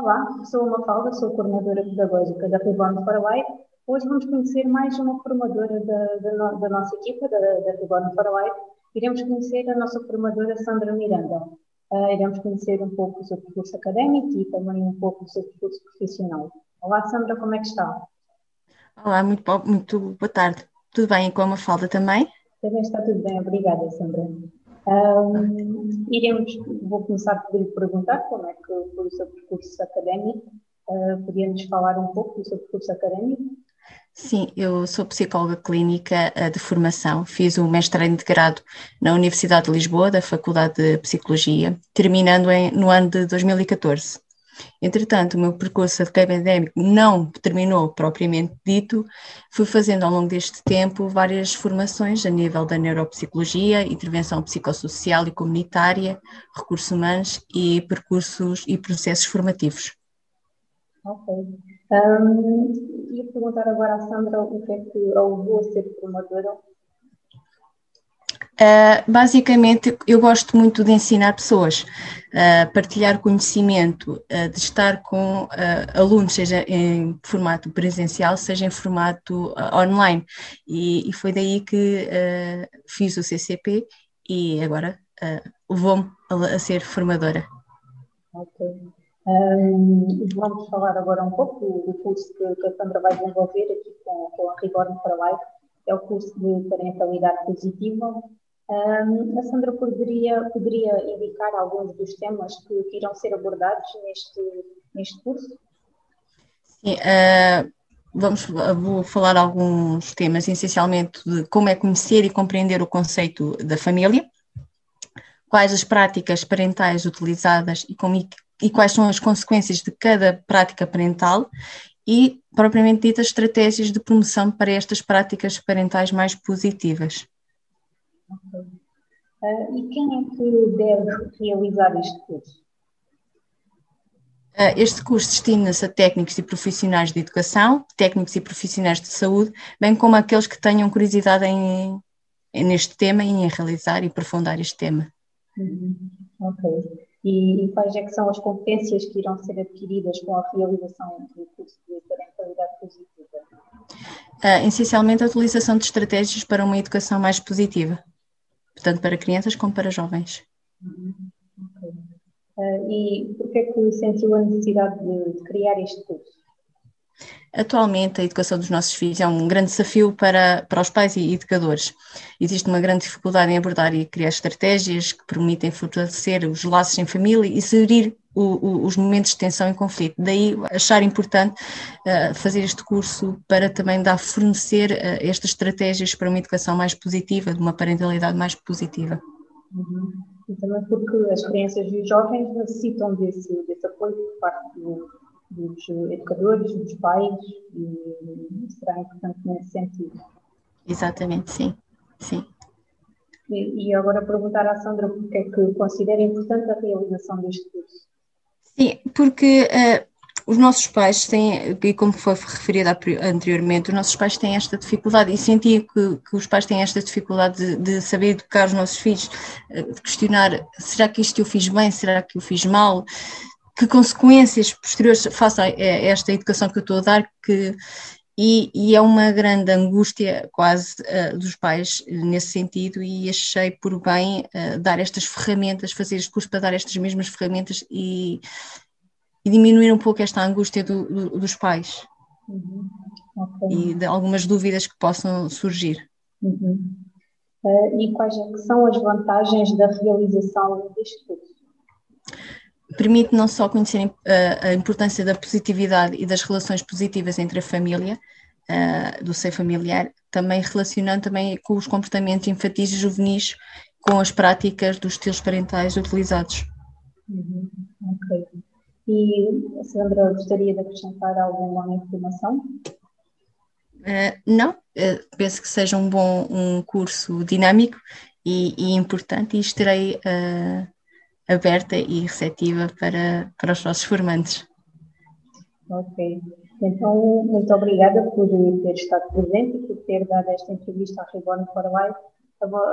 Olá, sou uma Mafalda, sou coordenadora pedagógica da Reborn Life. Hoje vamos conhecer mais uma formadora da, da, da nossa equipa, da, da Reborn Life. Iremos conhecer a nossa formadora Sandra Miranda. Uh, iremos conhecer um pouco do seu percurso académico e também um pouco do seu percurso profissional. Olá, Sandra, como é que está? Olá, muito, muito boa tarde. Tudo bem com a Mafalda também? Também está tudo bem, obrigada, Sandra. Um, iremos, vou começar por lhe perguntar como é que foi o seu percurso académico. Uh, Podia-nos falar um pouco do seu percurso académico? Sim, eu sou psicóloga clínica ah, de formação, fiz o mestrado integrado na Universidade de Lisboa, da Faculdade de Psicologia, terminando em, no ano de 2014. Entretanto, o meu percurso académico não terminou propriamente dito, fui fazendo ao longo deste tempo várias formações a nível da neuropsicologia, intervenção psicossocial e comunitária, recursos humanos e percursos e processos formativos. Ok. Um, ia perguntar agora à Sandra o que é que a levou a ser formadora Uh, basicamente, eu gosto muito de ensinar pessoas, uh, partilhar conhecimento, uh, de estar com alunos, seja em formato presencial, seja em formato online. E, e, foi daí que fiz o CCP e agora levou-me a, a, ser formadora. Ok. Um, vamos falar agora um pouco do, curso que, que, a Sandra vai desenvolver aqui com, com a Reborn para Life. É o curso de parentalidade positiva a Sandra poderia, poderia indicar alguns dos temas que, que irão ser abordados neste, neste curso? Sim, uh, vamos, vou falar alguns temas, essencialmente de como é conhecer e compreender o conceito da família, quais as práticas parentais utilizadas e, como, e quais são as consequências de cada prática parental e, propriamente dita, estratégias de promoção para estas práticas parentais mais positivas. Uh, e quem é que deve realizar este curso? Uh, este curso destina-se a técnicos e profissionais de educação, técnicos e profissionais de saúde, bem como aqueles que tenham curiosidade em neste tema e em realizar e aprofundar este tema. Uhum. Ok. E, e quais é que são as competências que irão ser adquiridas com a realização do curso de parentalidade positiva? Uh, essencialmente a utilização de estratégias para uma educação mais positiva tanto para crianças como para jovens. Uhum. Okay. Uh, e por que é que sentiu a necessidade de, de criar este curso? Atualmente, a educação dos nossos filhos é um grande desafio para, para os pais e educadores. Existe uma grande dificuldade em abordar e criar estratégias que permitem fortalecer os laços em família e gerir o, o, os momentos de tensão e conflito. Daí achar importante uh, fazer este curso para também dar fornecer uh, estas estratégias para uma educação mais positiva, de uma parentalidade mais positiva. Uhum. E também porque as crianças e os jovens necessitam desse, desse apoio por parte do, dos educadores, dos pais, e será importante nesse sentido. Exatamente, sim. sim. E, e agora perguntar à Sandra porque é que considera importante a realização deste curso. Sim, porque uh, os nossos pais têm, e como foi referido anteriormente, os nossos pais têm esta dificuldade, e senti que, que os pais têm esta dificuldade de, de, saber educar os nossos filhos, eh, de questionar: será que isto eu fiz bem, será que eu fiz mal? Que consequências posteriores faça a esta educação que eu estou a dar? Que, e, e, é uma grande angústia quase uh, dos pais nesse sentido e achei por bem uh, dar estas ferramentas, fazer este curso para dar estas mesmas ferramentas e, e diminuir um pouco esta angústia do, do, dos pais uhum. okay. e de algumas dúvidas que possam surgir. Uhum. Uh, e quais é são as vantagens da realização deste curso? Permite não só conhecer a importância da positividade e das relações positivas entre a família, uh, do seio familiar, também relacionando também com os comportamentos infantis e juvenis com as práticas dos estilos parentais utilizados. Uhum, ok. E Sandra gostaria de acrescentar alguma informação? Uh, não, uh, penso que seja um bom um curso dinâmico e, e importante e estarei uh, aberta e receptiva para, para os nossos formantes. Ok. Então, muito obrigada por ter estado presente e por ter dado esta entrevista à Reborn for Life.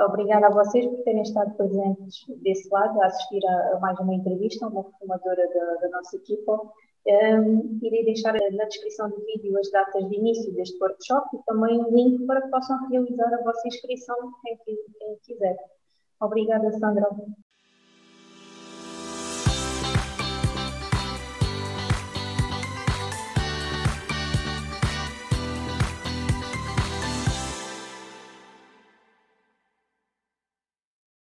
Obrigada a vocês por terem estado presentes desse lado, a assistir a, mais uma entrevista, uma formadora da, da nossa equipa. Um, irei deixar na descrição do vídeo as datas de início deste workshop e também um link para que possam realizar a vossa inscrição, quem, quem quiser. Obrigada, Sandra.